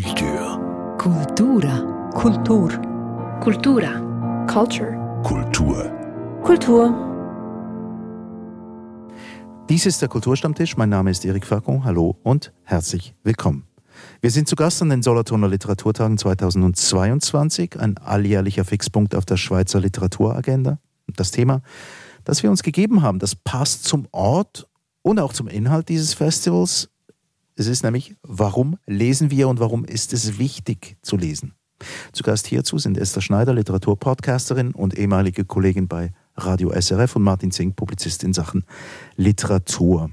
Kultur. Kultura. Kultur. Kultura. Culture. Kultur. Kultur. Dies ist der Kulturstammtisch. Mein Name ist Erik Fagon. Hallo und herzlich willkommen. Wir sind zu Gast an den Solothurner Literaturtagen 2022, ein alljährlicher Fixpunkt auf der Schweizer Literaturagenda. Das Thema, das wir uns gegeben haben, das passt zum Ort und auch zum Inhalt dieses Festivals. Es ist nämlich, warum lesen wir und warum ist es wichtig zu lesen? Zu Gast hierzu sind Esther Schneider, Literaturpodcasterin und ehemalige Kollegin bei Radio SRF und Martin Zink, Publizist in Sachen Literatur.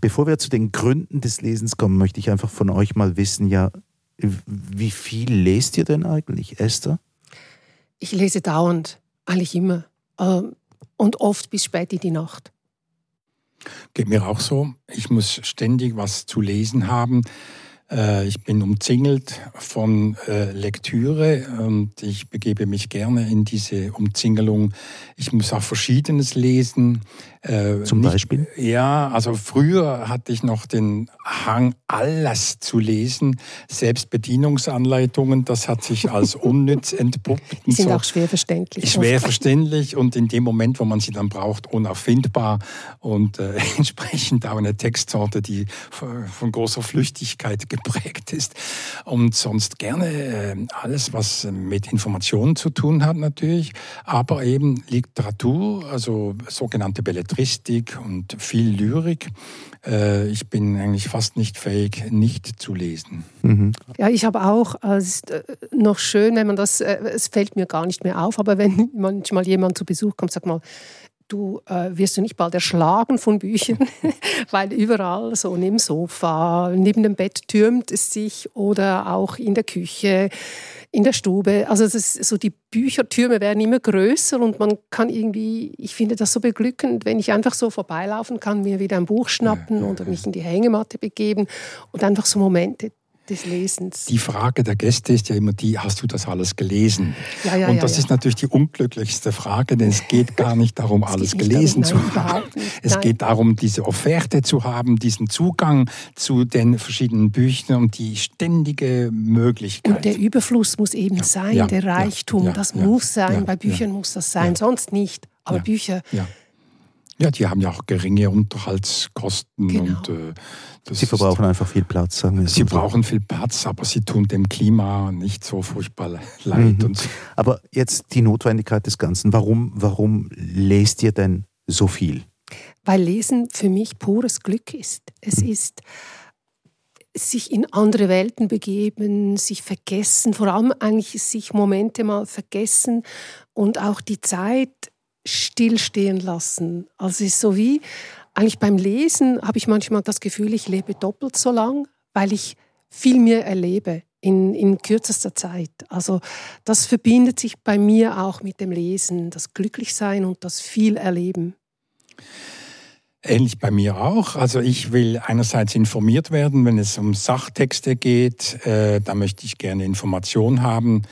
Bevor wir zu den Gründen des Lesens kommen, möchte ich einfach von euch mal wissen, ja, wie viel lest ihr denn eigentlich, Esther? Ich lese dauernd, eigentlich immer. Ähm, und oft bis spät in die Nacht. Geht mir auch so. Ich muss ständig was zu lesen haben. Äh, ich bin umzingelt von äh, Lektüre und ich begebe mich gerne in diese Umzingelung. Ich muss auch Verschiedenes lesen. Äh, Zum nicht, Beispiel? Ja, also früher hatte ich noch den Hang, alles zu lesen. Selbst Bedienungsanleitungen, das hat sich als unnütz entpuppt. Die sind so. auch schwer verständlich. Schwer verständlich und in dem Moment, wo man sie dann braucht, unauffindbar und äh, entsprechend auch eine Textsorte, die von großer Flüchtigkeit geprägt ist. Und sonst gerne äh, alles, was mit Informationen zu tun hat natürlich, aber eben Literatur, also sogenannte Belletristik Belletristik und viel Lyrik. Äh, ich bin eigentlich fast nicht fähig, nicht zu lesen. Mhm. Ja, ich habe auch, äh, es ist äh, noch schön, wenn man das, es fällt mir gar nicht mehr auf, aber wenn manchmal jemand zu Besuch kommt, sag mal, du äh, wirst du nicht bald erschlagen von Büchern, weil überall so neben dem Sofa, neben dem Bett türmt es sich oder auch in der Küche in der Stube. Also so die Büchertürme werden immer größer und man kann irgendwie, ich finde das so beglückend, wenn ich einfach so vorbeilaufen kann, mir wieder ein Buch schnappen oder mich in die Hängematte begeben und einfach so Momente des Lesens. Die Frage der Gäste ist ja immer die, hast du das alles gelesen? Ja, ja, und das ja, ist natürlich die unglücklichste Frage, denn es geht gar nicht darum, alles gelesen darum, zu haben. Es nein. geht darum, diese Offerte zu haben, diesen Zugang zu den verschiedenen Büchern und die ständige Möglichkeit. Und der Überfluss muss eben sein, der Reichtum, das muss sein. Bei Büchern muss das sein, sonst nicht. Aber Bücher ja, die haben ja auch geringe Unterhaltskosten genau. und äh, sie verbrauchen einfach viel Platz, sagen wir Sie so. brauchen viel Platz, aber sie tun dem Klima nicht so furchtbar leid. Mhm. aber jetzt die Notwendigkeit des Ganzen. Warum, warum lest ihr denn so viel? Weil Lesen für mich pures Glück ist. Es mhm. ist sich in andere Welten begeben, sich vergessen, vor allem eigentlich sich Momente mal vergessen und auch die Zeit stillstehen lassen. Also es ist so wie, eigentlich beim Lesen habe ich manchmal das Gefühl, ich lebe doppelt so lang, weil ich viel mehr erlebe in, in kürzester Zeit. Also das verbindet sich bei mir auch mit dem Lesen, das Glücklichsein und das viel Erleben. Ähnlich bei mir auch. Also ich will einerseits informiert werden, wenn es um Sachtexte geht. Äh, da möchte ich gerne Information haben.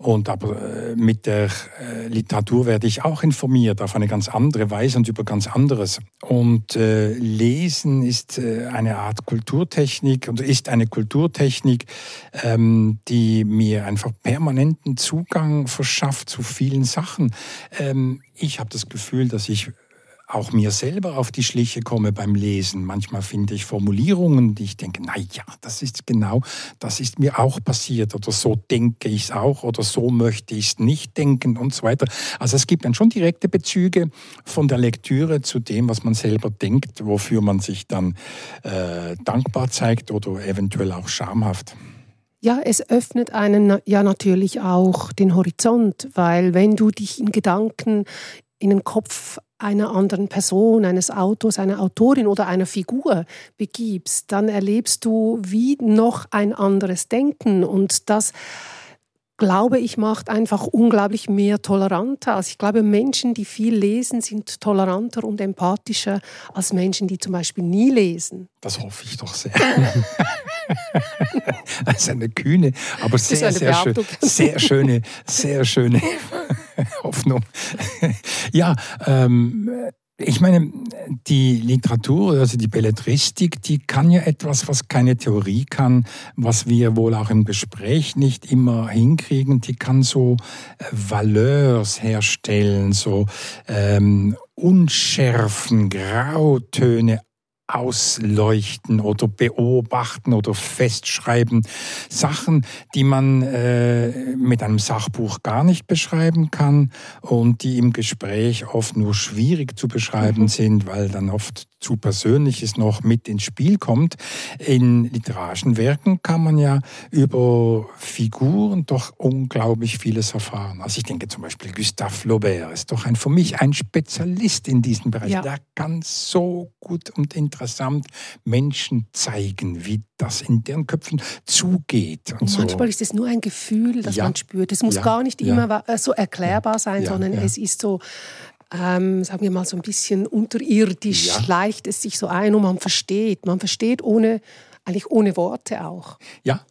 Und aber äh, mit der äh, Literatur werde ich auch informiert auf eine ganz andere Weise und über ganz anderes. Und äh, Lesen ist äh, eine Art Kulturtechnik und ist eine Kulturtechnik, ähm, die mir einfach permanenten Zugang verschafft zu vielen Sachen. Ähm, ich habe das Gefühl, dass ich auch mir selber auf die Schliche komme beim Lesen. Manchmal finde ich Formulierungen, die ich denke, na ja, das ist genau, das ist mir auch passiert oder so denke ich es auch oder so möchte ich es nicht denken und so weiter. Also es gibt dann schon direkte Bezüge von der Lektüre zu dem, was man selber denkt, wofür man sich dann äh, dankbar zeigt oder eventuell auch schamhaft. Ja, es öffnet einen ja natürlich auch den Horizont, weil wenn du dich in Gedanken in den Kopf einer anderen Person, eines Autors, einer Autorin oder einer Figur begibst, dann erlebst du wie noch ein anderes Denken und das glaube ich, macht einfach unglaublich mehr toleranter. Also ich glaube, Menschen, die viel lesen, sind toleranter und empathischer als Menschen, die zum Beispiel nie lesen. Das hoffe ich doch sehr. ist eine kühne, aber sehr, sehr, schön, sehr schöne, sehr schöne Hoffnung. ja, ähm, ich meine, die Literatur, also die Belletristik, die kann ja etwas, was keine Theorie kann, was wir wohl auch im Gespräch nicht immer hinkriegen. Die kann so äh, Valeurs herstellen, so ähm, Unschärfen, Grautöne, ausleuchten oder beobachten oder festschreiben. Sachen, die man äh, mit einem Sachbuch gar nicht beschreiben kann und die im Gespräch oft nur schwierig zu beschreiben mhm. sind, weil dann oft zu Persönliches noch mit ins Spiel kommt. In literarischen Werken kann man ja über Figuren doch unglaublich vieles erfahren. Also ich denke zum Beispiel Gustave Flaubert ist doch ein, für mich ein Spezialist in diesem Bereich. Ja. Der kann so gut und interessant Menschen zeigen, wie das in deren Köpfen zugeht. Und, manchmal so. ist es nur ein Gefühl, das ja. man spürt. Es muss ja. gar nicht immer so erklärbar sein, sondern es ist so ähm, sagen wir mal, so ein bisschen unterirdisch ja. schleicht es sich so ein und man versteht. Man versteht ohne, eigentlich ohne Worte auch. Ja,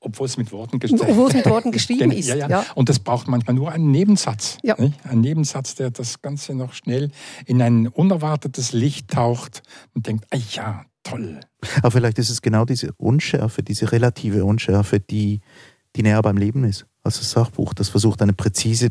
obwohl es mit Worten geschrieben, obwohl es mit Worten geschrieben ist. Ja, ja. ja, Und das braucht manchmal nur einen Nebensatz. Ja. Nicht? Ein Nebensatz, der das Ganze noch schnell in ein unerwartetes Licht taucht und denkt, ah ja, toll. Aber vielleicht ist es genau diese Unschärfe, diese relative Unschärfe, die, die näher beim Leben ist als das Sachbuch. Das versucht eine präzise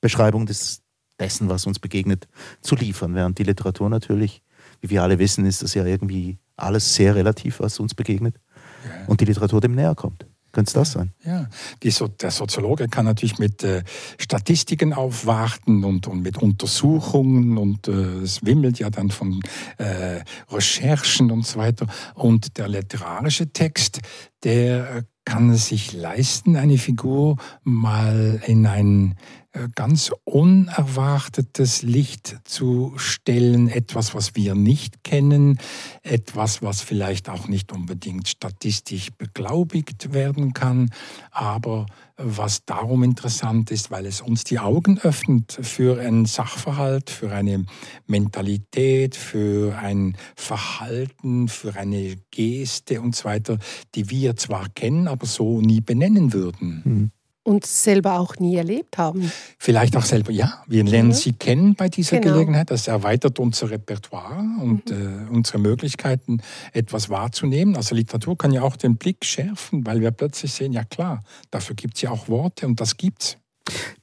Beschreibung des, dessen, was uns begegnet, zu liefern. Während die Literatur natürlich, wie wir alle wissen, ist das ja irgendwie alles sehr relativ, was uns begegnet. Ja. Und die Literatur dem näher kommt. Könnte es das sein? Ja, so der Soziologe kann natürlich mit äh, Statistiken aufwarten und, und mit Untersuchungen und äh, es wimmelt ja dann von äh, Recherchen und so weiter. Und der literarische Text, der kann es sich leisten, eine Figur mal in ein äh, ganz unerwartetes Licht zu stellen, etwas, was wir nicht kennen, etwas, was vielleicht auch nicht unbedingt statistisch beglaubigt werden kann, aber was darum interessant ist, weil es uns die Augen öffnet für einen Sachverhalt, für eine Mentalität, für ein Verhalten, für eine Geste und so weiter, die wir zwar kennen, aber so nie benennen würden. Mhm und selber auch nie erlebt haben. Vielleicht auch selber, ja. Wir lernen ja. sie kennen bei dieser genau. Gelegenheit. Das erweitert unser Repertoire und mhm. äh, unsere Möglichkeiten, etwas wahrzunehmen. Also Literatur kann ja auch den Blick schärfen, weil wir plötzlich sehen, ja klar, dafür gibt es ja auch Worte und das gibt's.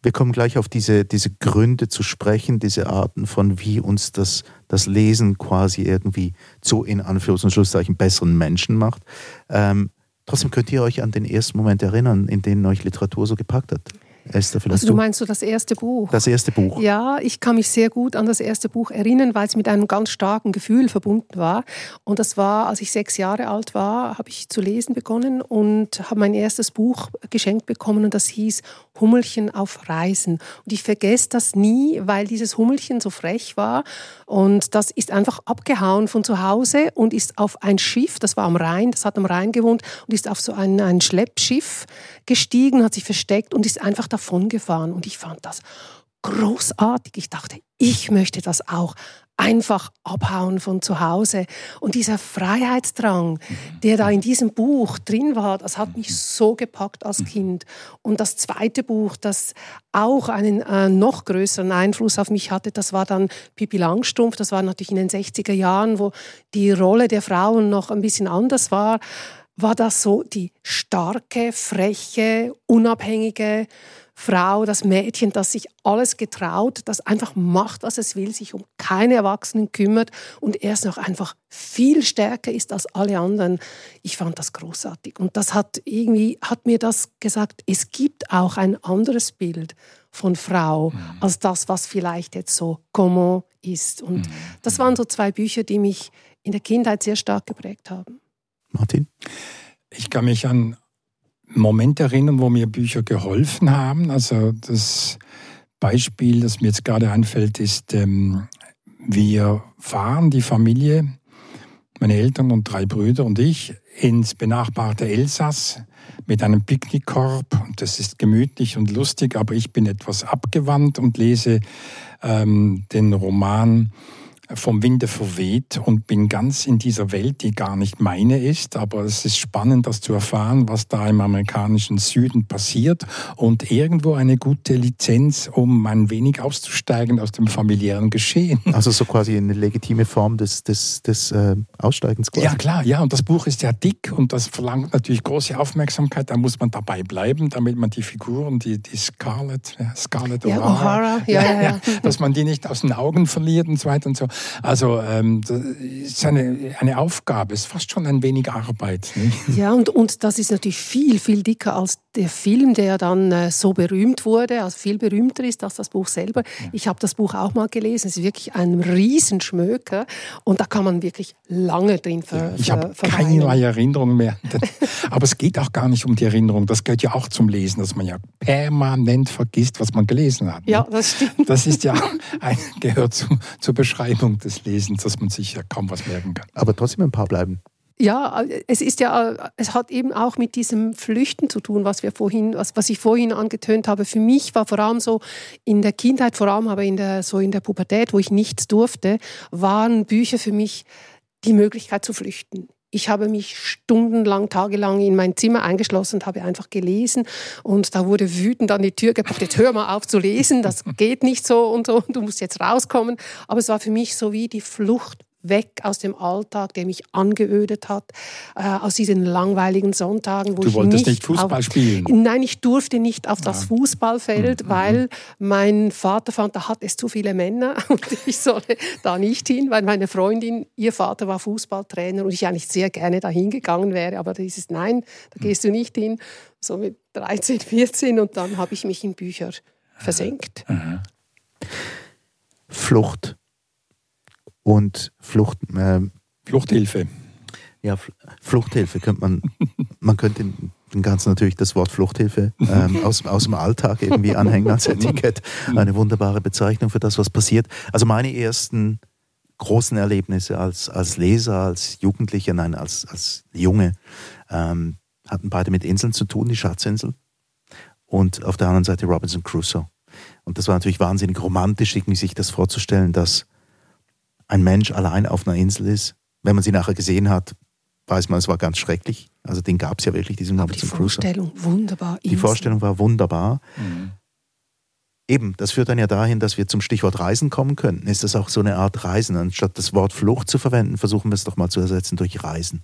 Wir kommen gleich auf diese, diese Gründe zu sprechen, diese Arten von, wie uns das, das Lesen quasi irgendwie zu, in Anführungs- und Schlusszeichen, besseren Menschen macht. Ähm, Trotzdem könnt ihr euch an den ersten Moment erinnern, in dem euch Literatur so gepackt hat. Esther, vielleicht also du meinst du das erste Buch? Das erste Buch. Ja, ich kann mich sehr gut an das erste Buch erinnern, weil es mit einem ganz starken Gefühl verbunden war. Und das war, als ich sechs Jahre alt war, habe ich zu lesen begonnen und habe mein erstes Buch geschenkt bekommen und das hieß Hummelchen auf Reisen. Und ich vergesse das nie, weil dieses Hummelchen so frech war und das ist einfach abgehauen von zu Hause und ist auf ein Schiff, das war am Rhein, das hat am Rhein gewohnt und ist auf so ein, ein Schleppschiff gestiegen, hat sich versteckt und ist einfach davongefahren. Und ich fand das großartig. Ich dachte, ich möchte das auch einfach abhauen von zu Hause. Und dieser Freiheitsdrang, der da in diesem Buch drin war, das hat mich so gepackt als Kind. Und das zweite Buch, das auch einen äh, noch größeren Einfluss auf mich hatte, das war dann Pippi Langstrumpf. Das war natürlich in den 60er Jahren, wo die Rolle der Frauen noch ein bisschen anders war war das so die starke, freche, unabhängige Frau, das Mädchen, das sich alles getraut, das einfach macht, was es will, sich um keine Erwachsenen kümmert und erst noch einfach viel stärker ist als alle anderen. Ich fand das großartig und das hat irgendwie hat mir das gesagt, es gibt auch ein anderes Bild von Frau mhm. als das, was vielleicht jetzt so comment ist und mhm. das waren so zwei Bücher, die mich in der Kindheit sehr stark geprägt haben. Martin? Ich kann mich an Momente erinnern, wo mir Bücher geholfen haben. Also das Beispiel, das mir jetzt gerade einfällt, ist, ähm, wir fahren die Familie, meine Eltern und drei Brüder und ich, ins benachbarte Elsass mit einem Picknickkorb. Das ist gemütlich und lustig, aber ich bin etwas abgewandt und lese ähm, den Roman vom Winde verweht und bin ganz in dieser Welt, die gar nicht meine ist. Aber es ist spannend, das zu erfahren, was da im amerikanischen Süden passiert und irgendwo eine gute Lizenz, um ein wenig auszusteigen aus dem familiären Geschehen. Also so quasi eine legitime Form des, des, des äh, Aussteigens quasi. Ja, klar, ja. Und das Buch ist ja dick und das verlangt natürlich große Aufmerksamkeit. Da muss man dabei bleiben, damit man die Figuren, die, die Scarlett, Scarlett ja, O'Hara, ja, ja, ja, dass man die nicht aus den Augen verliert und so weiter und so. Also ähm, das ist eine, eine Aufgabe, ist fast schon ein wenig Arbeit. Nicht? Ja, und, und das ist natürlich viel, viel dicker als der Film, der dann äh, so berühmt wurde, also viel berühmter ist als das Buch selber. Ja. Ich habe das Buch auch mal gelesen. Es ist wirklich ein Riesenschmöker und da kann man wirklich lange drin ver ja, Ich habe keinerlei Erinnerung mehr. Aber es geht auch gar nicht um die Erinnerung. Das gehört ja auch zum Lesen, dass man ja permanent vergisst, was man gelesen hat. Ja, das stimmt. Das ist ja ein, gehört zu, zur Beschreibung des Lesens, dass man sich ja kaum was merken kann. Aber trotzdem ein paar bleiben. Ja, es ist ja, es hat eben auch mit diesem Flüchten zu tun, was wir vorhin, was, was ich vorhin angetönt habe. Für mich war vor allem so in der Kindheit, vor allem aber in der, so in der Pubertät, wo ich nichts durfte, waren Bücher für mich die Möglichkeit zu flüchten. Ich habe mich stundenlang, tagelang in mein Zimmer eingeschlossen und habe einfach gelesen. Und da wurde wütend an die Tür gebracht, jetzt hör mal auf zu lesen, das geht nicht so und so, du musst jetzt rauskommen. Aber es war für mich so wie die Flucht weg aus dem Alltag, der mich angeödet hat, äh, aus diesen langweiligen Sonntagen, wo du ich wolltest nicht, Fußball auf, spielen. Nein, ich durfte nicht auf das ja. Fußballfeld, mhm. weil mein Vater fand, da hat es zu viele Männer und ich solle da nicht hin, weil meine Freundin, ihr Vater war Fußballtrainer und ich eigentlich sehr gerne dahin gegangen wäre, aber da ist nein, da mhm. gehst du nicht hin. So mit 13, 14 und dann habe ich mich in Bücher versenkt. Mhm. Flucht und Flucht. Äh, Fluchthilfe. Ja, Fluchthilfe könnte man, man könnte den Ganzen natürlich das Wort Fluchthilfe ähm, aus, aus dem Alltag irgendwie anhängen als Etikett. Eine wunderbare Bezeichnung für das, was passiert. Also meine ersten großen Erlebnisse als, als Leser, als Jugendlicher, nein, als, als Junge, ähm, hatten beide mit Inseln zu tun, die Schatzinsel und auf der anderen Seite Robinson Crusoe. Und das war natürlich wahnsinnig romantisch, sich das vorzustellen, dass ein Mensch allein auf einer Insel ist. Wenn man sie nachher gesehen hat, weiß man, es war ganz schrecklich. Also den gab es ja wirklich, diesen Robinson Crusoe. Die Vorstellung wunderbar. Die Vorstellung war wunderbar. Mhm. Eben, das führt dann ja dahin, dass wir zum Stichwort Reisen kommen könnten. Ist das auch so eine Art Reisen? Anstatt das Wort Flucht zu verwenden, versuchen wir es doch mal zu ersetzen durch Reisen.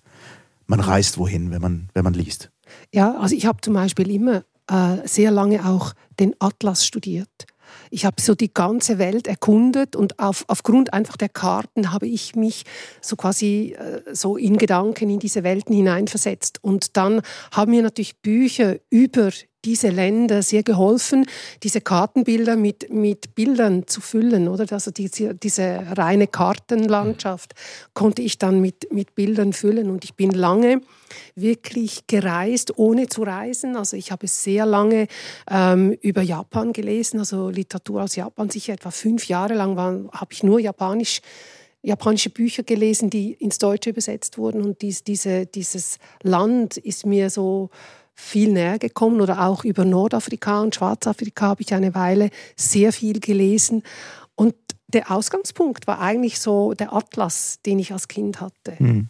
Man reist wohin, wenn man, wenn man liest. Ja, also ich habe zum Beispiel immer äh, sehr lange auch den Atlas studiert. Ich habe so die ganze Welt erkundet und auf, aufgrund einfach der Karten habe ich mich so quasi äh, so in Gedanken in diese Welten hineinversetzt. Und dann haben mir natürlich Bücher über diese Länder sehr geholfen, diese Kartenbilder mit, mit Bildern zu füllen, oder? Also diese, diese reine Kartenlandschaft konnte ich dann mit, mit Bildern füllen. Und ich bin lange wirklich gereist, ohne zu reisen. Also ich habe sehr lange ähm, über Japan gelesen, also Literatur aus Japan, sicher etwa fünf Jahre lang habe ich nur Japanisch japanische Bücher gelesen, die ins Deutsche übersetzt wurden. Und dies, diese, dieses Land ist mir so viel näher gekommen oder auch über Nordafrika und Schwarzafrika habe ich eine Weile sehr viel gelesen. Und der Ausgangspunkt war eigentlich so der Atlas, den ich als Kind hatte. Mhm.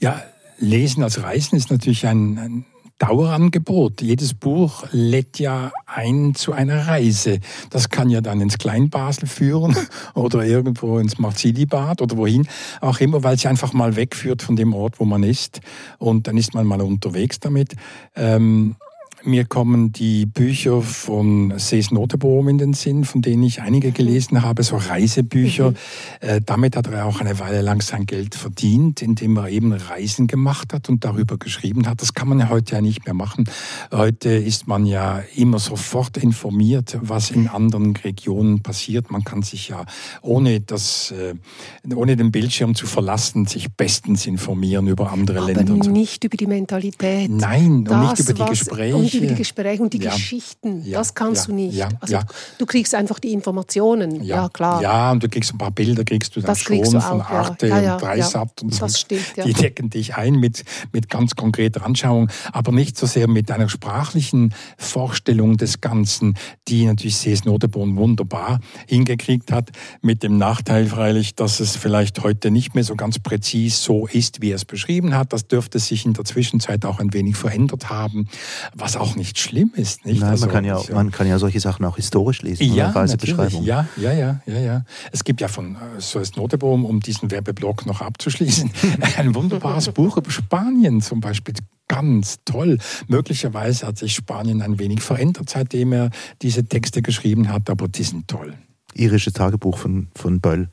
Ja, Lesen als Reisen ist natürlich ein, ein Dauerangebot. Jedes Buch lädt ja ein zu einer Reise. Das kann ja dann ins Kleinbasel führen oder irgendwo ins Marzilibad oder wohin auch immer, weil es einfach mal wegführt von dem Ort, wo man ist. Und dann ist man mal unterwegs damit. Ähm, mir kommen die Bücher von Sees Notebohm in den Sinn, von denen ich einige gelesen habe, so Reisebücher. Mhm. Äh, damit hat er auch eine Weile lang sein Geld verdient, indem er eben Reisen gemacht hat und darüber geschrieben hat. Das kann man ja heute ja nicht mehr machen. Heute ist man ja immer sofort informiert, was in anderen Regionen passiert. Man kann sich ja ohne das, äh, ohne den Bildschirm zu verlassen, sich bestens informieren über andere Aber Länder. Aber nicht über die Mentalität. Nein, und nicht über die Gespräche irgendwie die Gespräche und die ja, Geschichten, ja, das kannst du nicht. also du kriegst einfach die Informationen, ja. klar. Ja, und du kriegst ein paar Bilder, kriegst du dann das schon du von Arte und Dreisat und so. Das stimmt, Die decken dich ein mit, mit ganz konkreter Anschauung, aber nicht so sehr mit einer sprachlichen Vorstellung des Ganzen, die natürlich C.S. Noteborn wunderbar hingekriegt hat, mit dem Nachteil freilich, dass es vielleicht heute nicht mehr so ganz präzis so ist, wie er es beschrieben hat. Das dürfte sich in der Zwischenzeit auch ein wenig verändert haben, was auch nicht schlimm ist. Nicht? Nein, also, man, kann ja, man kann ja solche Sachen auch historisch lesen, ja, Reisebeschreibungen. Ja, ja, ja, ja, ja. Es gibt ja von äh, Soest Notebohm, um diesen Werbeblock noch abzuschließen, ein wunderbares Buch über Spanien zum Beispiel ganz toll. Möglicherweise hat sich Spanien ein wenig verändert, seitdem er diese Texte geschrieben hat, aber die sind toll. Irische Tagebuch von, von Böll.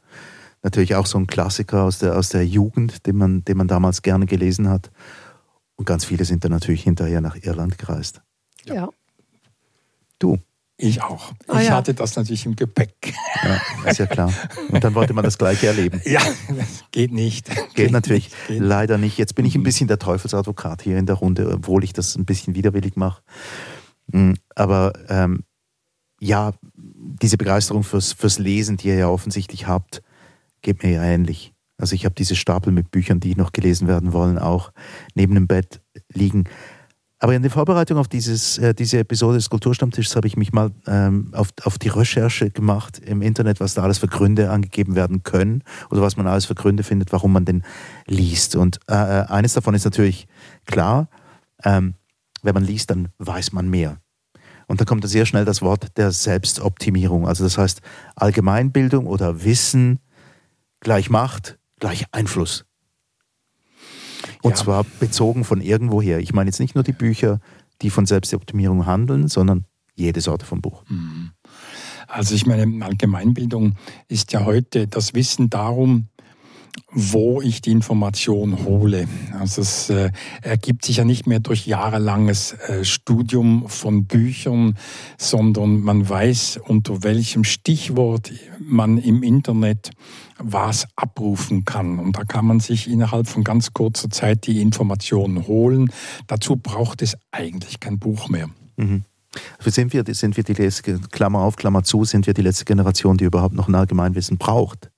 Natürlich auch so ein Klassiker aus der, aus der Jugend, den man, den man damals gerne gelesen hat. Und ganz viele sind dann natürlich hinterher nach Irland gereist. Ja. Du? Ich auch. Ah, ich ja. hatte das natürlich im Gepäck. Ja, ist ja klar. Und dann wollte man das Gleiche erleben. Ja, geht nicht. Geht, geht natürlich nicht. Geht. leider nicht. Jetzt bin ich ein bisschen der Teufelsadvokat hier in der Runde, obwohl ich das ein bisschen widerwillig mache. Mm, aber ähm, ja, diese Begeisterung fürs, fürs Lesen, die ihr ja offensichtlich habt, geht mir ja ähnlich. Also ich habe diese Stapel mit Büchern, die noch gelesen werden wollen, auch neben dem Bett liegen. Aber in der Vorbereitung auf dieses, äh, diese Episode des Kulturstammtischs habe ich mich mal ähm, auf, auf die Recherche gemacht im Internet, was da alles für Gründe angegeben werden können oder was man alles für Gründe findet, warum man den liest. Und äh, äh eines davon ist natürlich klar, ähm, wenn man liest, dann weiß man mehr. Und da kommt sehr schnell das Wort der Selbstoptimierung. Also das heißt, Allgemeinbildung oder Wissen gleich Macht, gleich Einfluss. Und ja. zwar bezogen von irgendwoher. Ich meine jetzt nicht nur die Bücher, die von Selbstoptimierung handeln, sondern jede Sorte von Buch. Mhm. Also ich meine, Allgemeinbildung ist ja heute das Wissen darum, wo ich die Information hole. Also es äh, ergibt sich ja nicht mehr durch jahrelanges äh, Studium von Büchern, sondern man weiß, unter welchem Stichwort man im Internet was abrufen kann. Und da kann man sich innerhalb von ganz kurzer Zeit die Informationen holen. Dazu braucht es eigentlich kein Buch mehr. Mhm. Sind wir, sind wir die letzte, Klammer auf, Klammer zu, sind wir die letzte Generation, die überhaupt noch ein Allgemeinwissen braucht?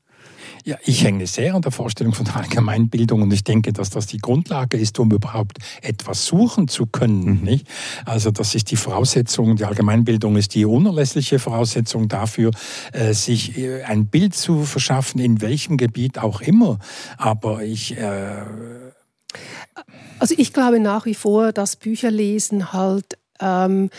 Ja, ich hänge sehr an der Vorstellung von der Allgemeinbildung und ich denke, dass das die Grundlage ist, um überhaupt etwas suchen zu können. Mhm. Nicht? Also das ist die Voraussetzung, die Allgemeinbildung ist die unerlässliche Voraussetzung dafür, äh, sich äh, ein Bild zu verschaffen, in welchem Gebiet auch immer. Aber ich... Äh also ich glaube nach wie vor, dass Bücherlesen halt ähm,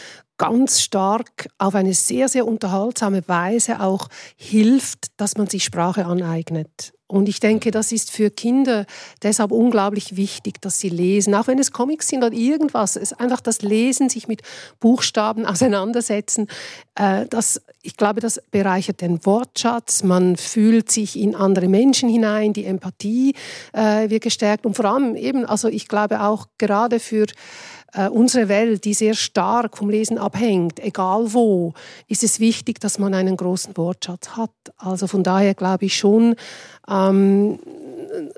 ganz stark auf eine sehr, sehr unterhaltsame Weise auch hilft, dass man sich Sprache aneignet. Und ich denke, das ist für Kinder deshalb unglaublich wichtig, dass sie lesen, auch wenn es Comics sind oder irgendwas. Es einfach das Lesen, sich mit Buchstaben auseinandersetzen. Äh, das, ich glaube, das bereichert den Wortschatz. Man fühlt sich in andere Menschen hinein, die Empathie äh, wird gestärkt. Und vor allem eben, also ich glaube auch gerade für äh, unsere Welt, die sehr stark vom Lesen abhängt, egal wo, ist es wichtig, dass man einen großen Wortschatz hat. Also von daher glaube ich schon, ähm,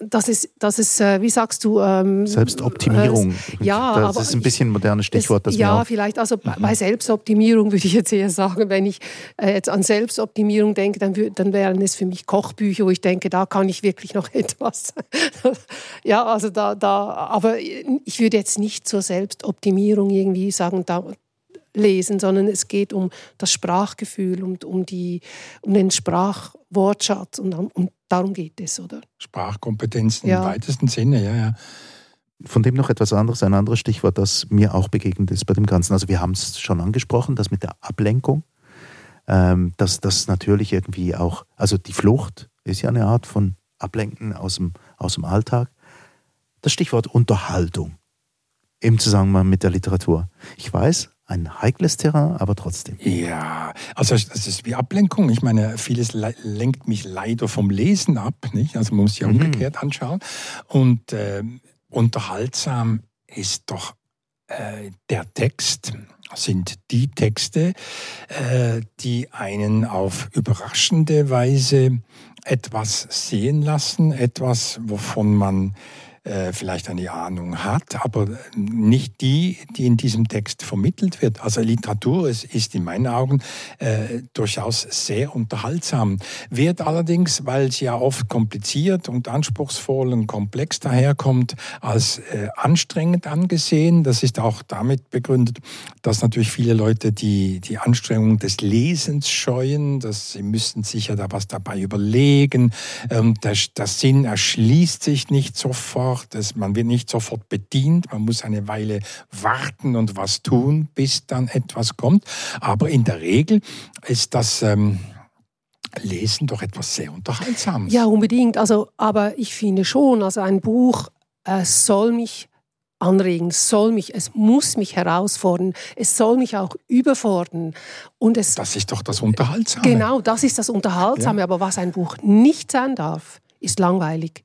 das ist, das ist äh, wie sagst du? Ähm, Selbstoptimierung. Äh, ja, das ist ein bisschen ein modernes Stichwort. Das ja, vielleicht. Also mhm. bei Selbstoptimierung würde ich jetzt eher sagen, wenn ich äh, jetzt an Selbstoptimierung denke, dann, dann wären es für mich Kochbücher, wo ich denke, da kann ich wirklich noch etwas. ja, also da, da, aber ich würde jetzt nicht zur Selbstoptimierung irgendwie sagen, da, lesen, sondern es geht um das Sprachgefühl und um, die, um den Sprachwortschatz und um, darum geht es, oder? Sprachkompetenzen ja. im weitesten Sinne, ja, ja. Von dem noch etwas anderes, ein anderes Stichwort, das mir auch begegnet ist bei dem Ganzen. Also wir haben es schon angesprochen, das mit der Ablenkung, ähm, dass das natürlich irgendwie auch, also die Flucht ist ja eine Art von Ablenken aus dem, aus dem Alltag. Das Stichwort Unterhaltung im Zusammenhang mit der Literatur. Ich weiß, ein heikles Terrain, aber trotzdem. Ja, also es ist wie Ablenkung. Ich meine, vieles lenkt mich leider vom Lesen ab. Nicht? Also man muss sich ja mhm. umgekehrt anschauen. Und äh, unterhaltsam ist doch äh, der Text, sind die Texte, äh, die einen auf überraschende Weise etwas sehen lassen, etwas, wovon man äh, vielleicht eine Ahnung hat, aber nicht die, die in diesem Text vermittelt wird. Also Literatur ist, ist in meinen Augen äh, durchaus sehr unterhaltsam, wird allerdings, weil sie ja oft kompliziert und anspruchsvoll und komplex daherkommt, als äh, anstrengend angesehen. Das ist auch damit begründet, dass natürlich viele Leute die, die Anstrengung des Lesens scheuen, dass sie müssen sich ja da was dabei überlegen. Ähm, der, der Sinn erschließt sich nicht sofort einfach, dass man wird nicht sofort bedient, man muss eine Weile warten und was tun, bis dann etwas kommt. Aber in der Regel ist das ähm, Lesen doch etwas sehr Unterhaltsames. Ja, unbedingt. Also, aber ich finde schon, also ein Buch äh, soll mich anregen, es soll mich, es muss mich herausfordern, es soll mich auch überfordern. Und es, das ist doch das Unterhaltsame. Genau, das ist das Unterhaltsame. Ja. Aber was ein Buch nicht sein darf, ist langweilig.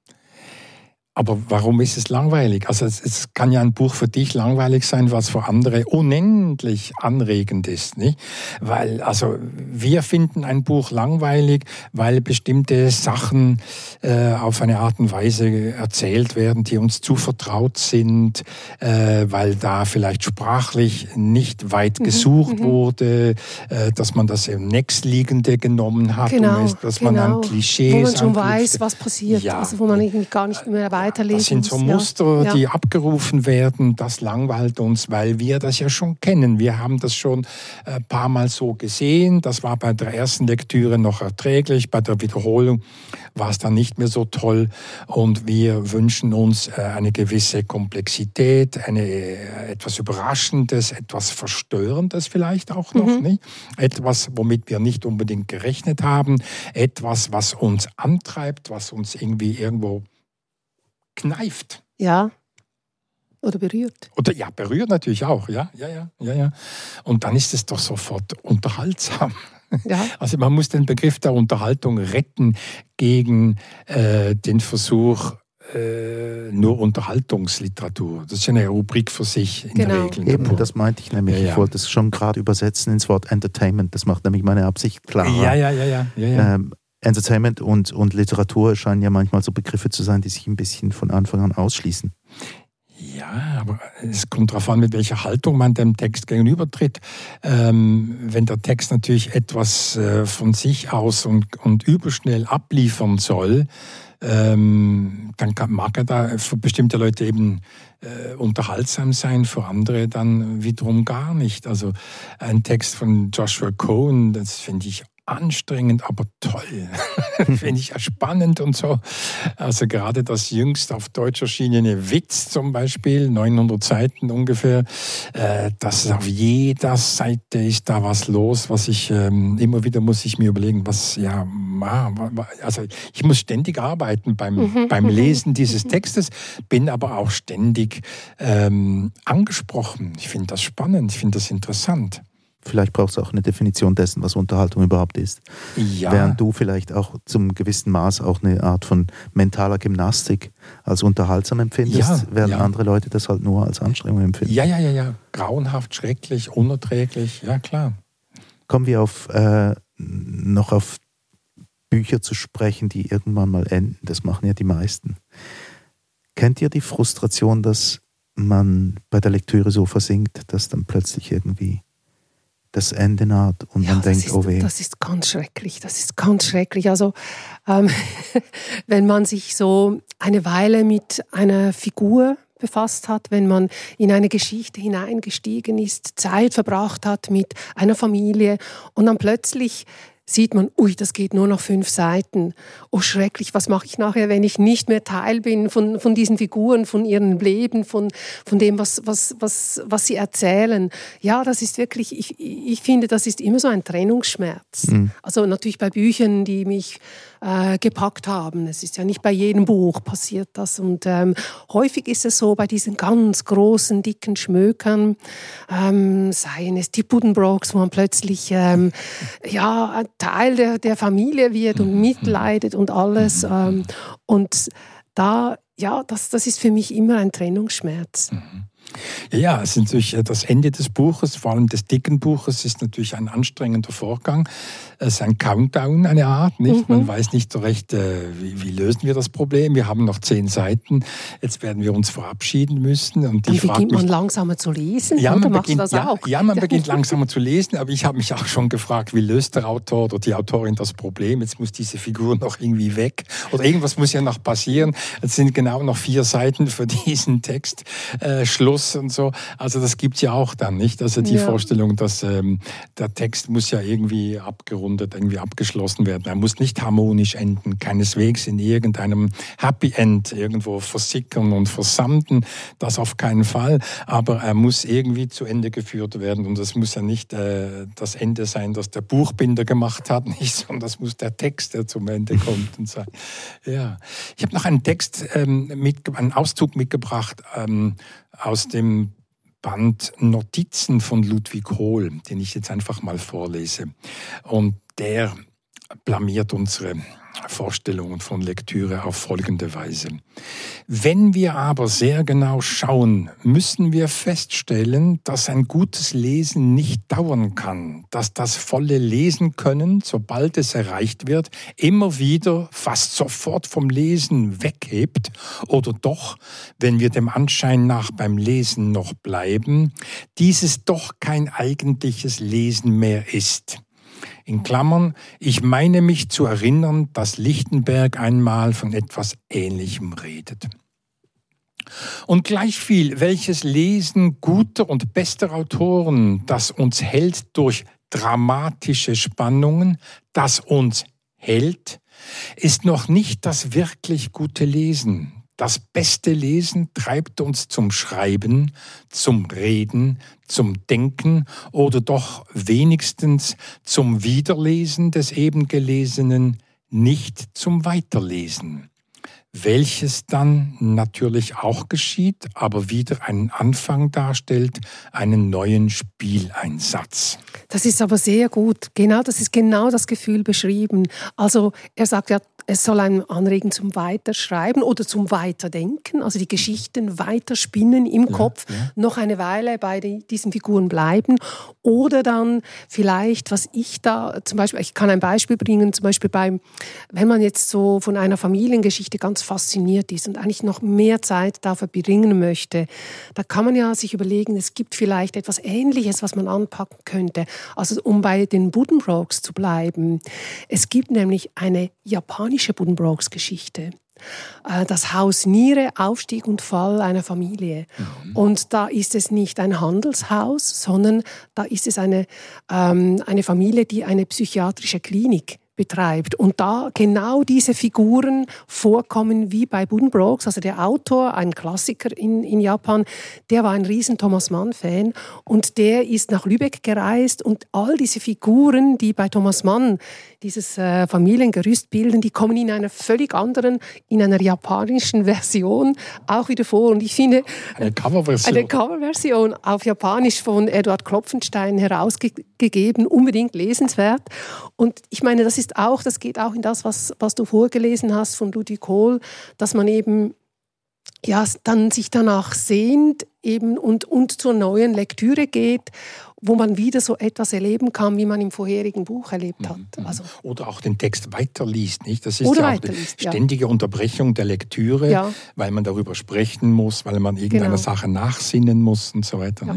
Aber warum ist es langweilig? Also es, es, kann ja ein Buch für dich langweilig sein, was für andere unendlich anregend ist, nicht? Weil also wir finden ein Buch langweilig, weil bestimmte Sachen äh, auf eine Art und Weise erzählt werden, die uns zu vertraut sind, äh, weil da vielleicht sprachlich nicht weit mhm, gesucht mhm, wurde, äh, dass man das im nächstliegende genommen hat, genau, und dass genau. man an Klischees wo man schon weiß, was passiert, ja. also wo man gar nicht mehr weiß weiterlesen. Das sind so Muster, ja. die abgerufen werden. Das langweilt uns, weil wir das ja schon kennen. Wir haben das schon ein paar Mal so gesehen. Das war bei der ersten Lektüre noch erträglich. Bei der Wiederholung war es dann nicht mehr so toll. Und wir wünschen uns äh, eine gewisse Komplexität, eine, äh, etwas Überraschendes, etwas Verstörendes vielleicht auch noch. Mhm. Nicht? Etwas, womit wir nicht unbedingt gerechnet haben. Etwas, was uns antreibt, was uns irgendwie irgendwo kneift. Ja. Oder berührt. Oder ja, berührt natürlich auch, ja, ja, ja, ja, ja. Und dann ist es doch sofort unterhaltsam. Ja. Also man muss den Begriff der Unterhaltung retten gegen äh, den Versuch, äh, nur Unterhaltungsliteratur. Das ist eine Rubrik für sich in genau. der Regel. Eben, das meinte ich nämlich. Ja, ja. Ich wollte es schon gerade übersetzen ins Wort Entertainment. Das macht nämlich meine Absicht klar. Ja, ja, ja, ja. ja, ja. Ähm, Entertainment und, und Literatur scheinen ja manchmal so Begriffe zu sein, die sich ein bisschen von Anfang an ausschließen. Ja, aber es kommt darauf an, mit welcher Haltung man dem Text gegenübertritt. Ähm, wenn der Text natürlich etwas äh, von sich aus und, und überschnell abliefern soll, ähm, dann kann, mag er da für bestimmte Leute eben äh, unterhaltsam sein, für andere dann wiederum gar nicht. Also ein Text von Joshua Cohen, das finde ich anstrengend, aber toll. Finde ich ja spannend und so. Also gerade das jüngst auf Deutsch erschienene Witz zum Beispiel, 900 Seiten ungefähr, äh, das ist auf jeder Seite ist da was los, was ich ähm, immer wieder muss ich mir überlegen, was ja, also ich muss ständig arbeiten beim, mhm. beim Lesen dieses. Textes, bin aber auch ständig ähm, angesprochen. Ich finde das spannend, ich finde das interessant. Vielleicht braucht es auch eine Definition dessen, was Unterhaltung überhaupt ist. Ja. Während du vielleicht auch zum gewissen Maß auch eine Art von mentaler Gymnastik als unterhaltsam empfindest, ja, während ja. andere Leute das halt nur als Anstrengung empfinden. Ja, ja, ja, ja. Grauenhaft, schrecklich, unerträglich, ja klar. Kommen wir auf, äh, noch auf Bücher zu sprechen, die irgendwann mal enden. Das machen ja die meisten. Kennt ihr die Frustration, dass man bei der Lektüre so versinkt, dass dann plötzlich irgendwie das Ende naht und ja, man denkt, ist, oh weh. Das ist ganz schrecklich, das ist ganz schrecklich. Also ähm, wenn man sich so eine Weile mit einer Figur befasst hat, wenn man in eine Geschichte hineingestiegen ist, Zeit verbracht hat mit einer Familie und dann plötzlich sieht man, ui, das geht nur noch fünf Seiten. Oh, schrecklich, was mache ich nachher, wenn ich nicht mehr Teil bin von, von diesen Figuren, von ihrem Leben, von, von dem, was, was, was, was sie erzählen. Ja, das ist wirklich, ich, ich finde, das ist immer so ein Trennungsschmerz. Mhm. Also natürlich bei Büchern, die mich äh, gepackt haben. Es ist ja nicht bei jedem Buch passiert das. Und ähm, häufig ist es so bei diesen ganz großen, dicken Schmökern, ähm, seien es die Buddenbrooks, wo man plötzlich ähm, ja, Teil der, der Familie wird und mitleidet und alles. Ähm, und da, ja, das, das ist für mich immer ein Trennungsschmerz. Mhm. Ja, es ist natürlich das Ende des Buches, vor allem des dicken Buches, ist natürlich ein anstrengender Vorgang. Es ist ein Countdown, eine Art, nicht? Mhm. Man weiß nicht so recht, äh, wie, wie, lösen wir das Problem. Wir haben noch zehn Seiten. Jetzt werden wir uns verabschieden müssen. Und Dann beginnt man mich, langsamer zu lesen. Ja, man beginnt, ja, ja, man beginnt langsamer zu lesen. Aber ich habe mich auch schon gefragt, wie löst der Autor oder die Autorin das Problem? Jetzt muss diese Figur noch irgendwie weg oder irgendwas muss ja noch passieren. Es sind genau noch vier Seiten für diesen Text. Äh, Schluss und so. Also das gibt es ja auch dann, nicht? Also die ja. Vorstellung, dass ähm, der Text muss ja irgendwie abgerundet, irgendwie abgeschlossen werden. Er muss nicht harmonisch enden, keineswegs in irgendeinem Happy End irgendwo versickern und versanden. Das auf keinen Fall. Aber er muss irgendwie zu Ende geführt werden und das muss ja nicht äh, das Ende sein, das der Buchbinder gemacht hat, nicht, sondern das muss der Text, der zum Ende kommt und sein. Ja, ich habe noch einen Text ähm, mit, einen Auszug mitgebracht ähm, aus dem Band Notizen von Ludwig Hohl, den ich jetzt einfach mal vorlese. Und der blamiert unsere Vorstellungen von Lektüre auf folgende Weise. Wenn wir aber sehr genau schauen, müssen wir feststellen, dass ein gutes Lesen nicht dauern kann, dass das volle Lesen können, sobald es erreicht wird, immer wieder fast sofort vom Lesen weghebt oder doch, wenn wir dem Anschein nach beim Lesen noch bleiben, dieses doch kein eigentliches Lesen mehr ist. In Klammern, ich meine mich zu erinnern, dass Lichtenberg einmal von etwas Ähnlichem redet. Und gleich viel, welches Lesen guter und bester Autoren, das uns hält durch dramatische Spannungen, das uns hält, ist noch nicht das wirklich gute Lesen. Das beste Lesen treibt uns zum Schreiben, zum Reden, zum Denken oder doch wenigstens zum Wiederlesen des eben Gelesenen, nicht zum Weiterlesen welches dann natürlich auch geschieht, aber wieder einen Anfang darstellt, einen neuen Spieleinsatz. Das ist aber sehr gut. Genau, das ist genau das Gefühl beschrieben. Also er sagt ja, es soll einen anregen zum Weiterschreiben oder zum Weiterdenken, also die Geschichten weiterspinnen im ja, Kopf, ja. noch eine Weile bei diesen Figuren bleiben oder dann vielleicht, was ich da zum Beispiel, ich kann ein Beispiel bringen, zum Beispiel beim, wenn man jetzt so von einer Familiengeschichte ganz fasziniert ist und eigentlich noch mehr Zeit dafür verbringen möchte, da kann man ja sich überlegen, es gibt vielleicht etwas Ähnliches, was man anpacken könnte. Also um bei den Buddenbrooks zu bleiben. Es gibt nämlich eine japanische Buddenbrooks-Geschichte äh, das Haus Niere, Aufstieg und Fall einer Familie. Mhm. Und da ist es nicht ein Handelshaus, sondern da ist es eine, ähm, eine Familie, die eine psychiatrische Klinik betreibt. Und da genau diese Figuren vorkommen wie bei Buddenbrooks, also der Autor, ein Klassiker in, in Japan, der war ein riesen Thomas Mann-Fan und der ist nach Lübeck gereist und all diese Figuren, die bei Thomas Mann dieses äh, Familiengerüst bilden, die kommen in einer völlig anderen, in einer japanischen Version auch wieder vor. Und ich finde... Eine Coverversion. Eine Coverversion auf Japanisch von Eduard Klopfenstein herausgegeben, unbedingt lesenswert. Und ich meine, das ist auch, das geht auch in das, was, was du vorgelesen hast von Ludwig Kohl, dass man eben ja, dann sich danach sehnt eben und, und zur neuen Lektüre geht wo man wieder so etwas erleben kann, wie man im vorherigen Buch erlebt hat. Mhm. Also Oder auch den Text weiterliest. Nicht? Das ist ja auch die ständige ja. Unterbrechung der Lektüre, ja. weil man darüber sprechen muss, weil man irgendeiner genau. Sache nachsinnen muss und so weiter. Ja.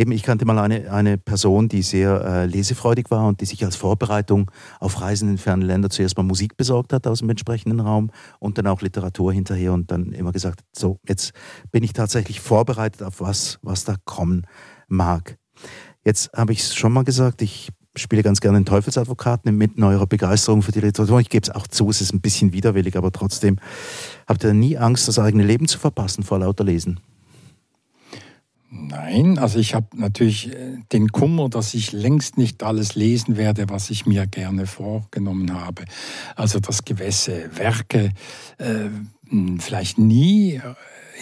Eben, ich kannte mal eine, eine Person, die sehr äh, lesefreudig war und die sich als Vorbereitung auf Reisen in fernen Länder zuerst mal Musik besorgt hat aus dem entsprechenden Raum und dann auch Literatur hinterher und dann immer gesagt, so, jetzt bin ich tatsächlich vorbereitet auf was, was da kommen mag. Jetzt habe ich es schon mal gesagt, ich spiele ganz gerne den Teufelsadvokaten inmitten eurer Begeisterung für die Literatur. Ich gebe es auch zu, es ist ein bisschen widerwillig, aber trotzdem habt ihr nie Angst, das eigene Leben zu verpassen vor lauter Lesen? Nein, also ich habe natürlich äh, den Kummer, dass ich längst nicht alles lesen werde, was ich mir gerne vorgenommen habe. Also dass gewisse Werke äh, vielleicht nie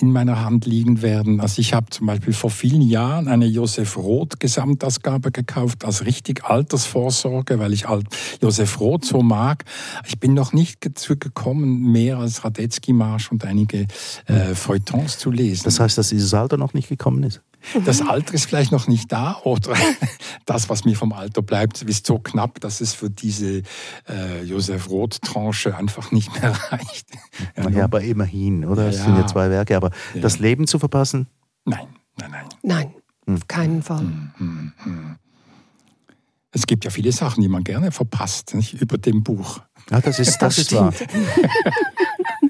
in meiner Hand liegen werden. Also ich habe zum Beispiel vor vielen Jahren eine Josef Roth Gesamtausgabe gekauft als richtig Altersvorsorge, weil ich Josef Roth so mag. Ich bin noch nicht dazu gekommen, mehr als Radetzky Marsch und einige äh, Feuilletons zu lesen. Das heißt, dass dieses Alter noch nicht gekommen ist? Das Alter ist vielleicht noch nicht da oder das, was mir vom Alter bleibt, ist so knapp, dass es für diese äh, Josef Roth-Tranche einfach nicht mehr reicht. Ja, ja aber immerhin, oder? Es ja. sind ja zwei Werke, aber ja. das Leben zu verpassen? Nein, nein, nein. Nein, hm. auf keinen Fall. Hm, hm, hm. Es gibt ja viele Sachen, die man gerne verpasst, nicht? über dem Buch. Ja, das ist, das, das ist wahr.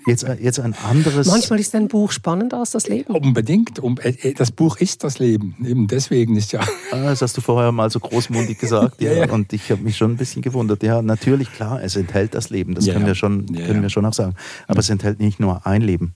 Jetzt, äh, jetzt ein anderes. Manchmal ist ein Buch spannender als das Leben. Unbedingt. Äh, äh, das Buch ist das Leben. Eben deswegen ist ja. Ah, das hast du vorher mal so großmundig gesagt. ja, ja. Und ich habe mich schon ein bisschen gewundert. Ja, natürlich, klar, es enthält das Leben. Das ja, können, wir schon, können wir schon auch sagen. Aber es enthält nicht nur ein Leben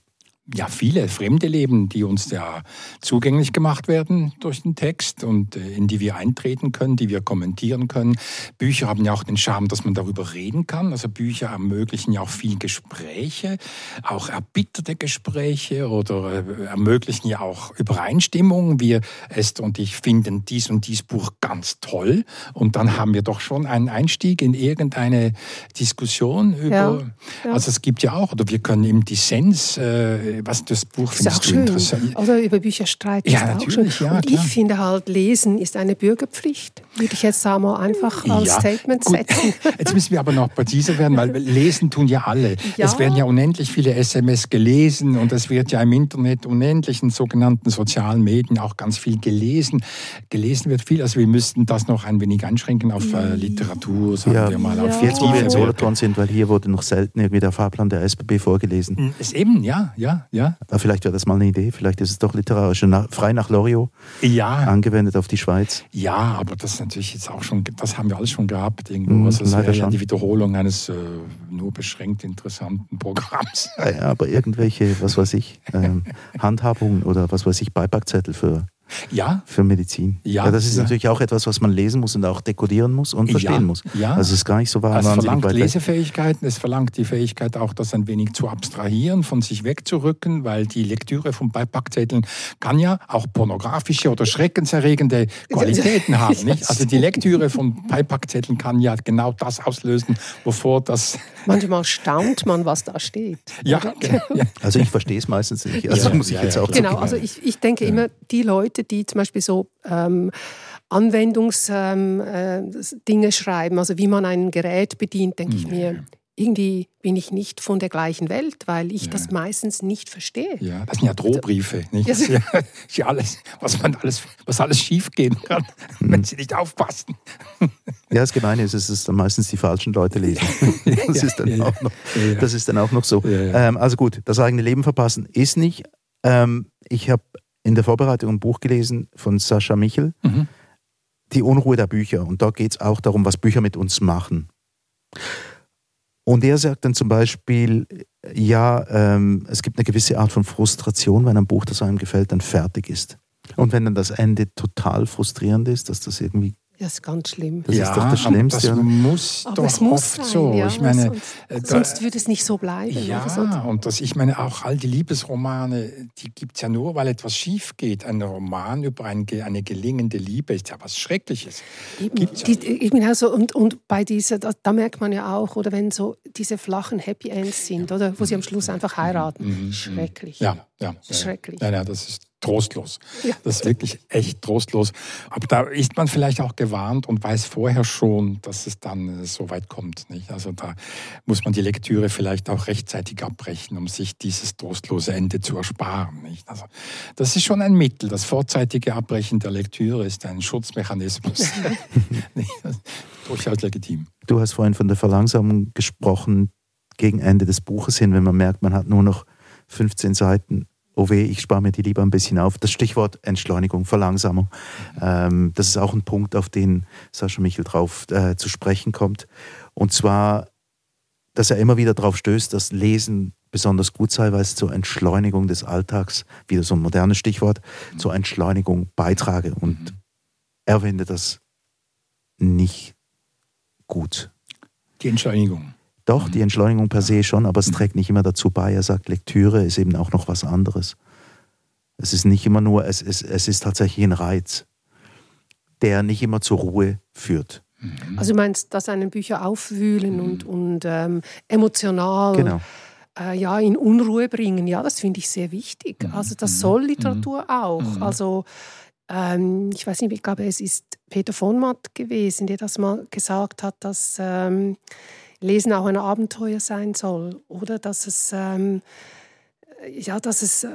ja, viele fremde Leben, die uns ja zugänglich gemacht werden durch den Text und äh, in die wir eintreten können, die wir kommentieren können. Bücher haben ja auch den Charme, dass man darüber reden kann. Also Bücher ermöglichen ja auch viel Gespräche, auch erbitterte Gespräche oder äh, ermöglichen ja auch Übereinstimmung. Wir, Esther und ich, finden dies und dies Buch ganz toll und dann haben wir doch schon einen Einstieg in irgendeine Diskussion über. Ja, ja. Also es gibt ja auch, oder wir können im Dissens äh, was das Buch findest du schön. interessant? Also über Bücher streiten ja, ist auch schön. Ja, und ich finde halt, Lesen ist eine Bürgerpflicht. Würde ich jetzt einmal einfach als ja, Statement gut. setzen. Jetzt müssen wir aber noch präziser werden, weil lesen tun ja alle. Ja. Es werden ja unendlich viele SMS gelesen und es wird ja im Internet unendlich in sogenannten sozialen Medien auch ganz viel gelesen. Gelesen wird viel, also wir müssten das noch ein wenig einschränken auf äh, Literatur, sagen ja. wir mal. Auf Jetzt, wo wir in Solothurn sind, weil hier wurde noch selten irgendwie der Fahrplan der SBB vorgelesen. Ist eben, ja, ja ja. Aber vielleicht wäre das mal eine Idee, vielleicht ist es doch literarisch, frei nach Loriot, ja. angewendet auf die Schweiz. Ja, aber das ist natürlich jetzt auch schon, das haben wir alles schon gehabt irgendwo. Mm, also das wäre ja die Wiederholung eines äh, nur beschränkt interessanten Programms. Ja, aber irgendwelche, was weiß ich, ähm, Handhabungen oder was weiß ich, Beipackzettel für ja. für Medizin. Ja, ja das ist ja. natürlich auch etwas, was man lesen muss und auch dekodieren muss und verstehen ja. muss. Ja. Also es ist gar nicht so wahr. Es verlangt Lesefähigkeiten, es verlangt die Fähigkeit auch, das ein wenig zu abstrahieren, von sich wegzurücken, weil die Lektüre von Beipackzetteln kann ja auch pornografische oder schreckenserregende Qualitäten haben. Nicht? Also die Lektüre von Beipackzetteln kann ja genau das auslösen, wovor das... Manchmal staunt man, was da steht. Ja, Also ich verstehe es meistens nicht. Also muss ich jetzt auch Genau, also ich, ich denke immer, die Leute, die zum Beispiel so ähm, Anwendungsdinge ähm, äh, schreiben, also wie man ein Gerät bedient, denke ich mir, irgendwie bin ich nicht von der gleichen Welt, weil ich ja. das meistens nicht verstehe. Ja, das sind ja Drohbriefe, nicht? Das ist ja, alles, was man alles, was alles schiefgehen kann, mhm. wenn sie nicht aufpassen. Ja, das Gemeine ist, es ist dann meistens die falschen Leute lesen. Das, ist, dann auch noch, das ist dann auch noch so. Ähm, also gut, das eigene Leben verpassen ist nicht. Ähm, ich habe in der Vorbereitung ein Buch gelesen von Sascha Michel, mhm. Die Unruhe der Bücher. Und da geht es auch darum, was Bücher mit uns machen. Und er sagt dann zum Beispiel, ja, ähm, es gibt eine gewisse Art von Frustration, wenn ein Buch, das einem gefällt, dann fertig ist. Und wenn dann das Ende total frustrierend ist, dass das irgendwie das ist ganz schlimm. Das ja, ist doch das Schlimmste. Das muss aber doch es muss oft sein, so. Ja, ich meine, sonst, äh, da, sonst würde es nicht so bleiben. Ja, und das, ich meine, auch all die Liebesromane, die gibt es ja nur, weil etwas schief geht. Ein Roman über ein, eine gelingende Liebe ist ja was Schreckliches. Eben, Gibt's die, ja. eben also, und, und bei dieser, da, da, merkt man ja auch, oder wenn so diese flachen Happy Ends sind, oder wo sie am Schluss einfach heiraten. Mhm, mhm. Schrecklich. Ja, ja. Schrecklich. Ja, ja, das ist trostlos. Ja. Das ist wirklich echt trostlos. Aber da ist man vielleicht auch gewarnt und weiß vorher schon, dass es dann äh, so weit kommt. Nicht? Also da muss man die Lektüre vielleicht auch rechtzeitig abbrechen, um sich dieses trostlose Ende zu ersparen. Nicht? Also das ist schon ein Mittel. Das vorzeitige Abbrechen der Lektüre ist ein Schutzmechanismus. durchaus legitim. Du hast vorhin von der Verlangsamung gesprochen gegen Ende des Buches hin, wenn man merkt, man hat nur noch 15 Seiten oh weh, ich spare mir die lieber ein bisschen auf. Das Stichwort Entschleunigung, Verlangsamung, ähm, das ist auch ein Punkt, auf den Sascha Michel drauf äh, zu sprechen kommt. Und zwar, dass er immer wieder darauf stößt, dass Lesen besonders gut sei, weil es zur Entschleunigung des Alltags, wieder so ein modernes Stichwort, zur Entschleunigung beitrage. Und mhm. er findet das nicht gut. Die Entschleunigung. Doch, die Entschleunigung per se schon, aber es trägt nicht immer dazu bei. Er sagt, Lektüre ist eben auch noch was anderes. Es ist nicht immer nur, es, es, es ist tatsächlich ein Reiz, der nicht immer zur Ruhe führt. Mhm. Also du meinst, dass einen Bücher aufwühlen und, und ähm, emotional Genau. äh, ja, in Unruhe bringen. Ja, das finde ich sehr wichtig. Mhm. Also das soll Literatur auch. Also ähm, ich weiß nicht, ich glaube, es ist Peter von Matt gewesen, der das mal gesagt hat, dass ähm, Lesen auch ein Abenteuer sein soll. Oder dass es... Ähm, ja, dass es äh,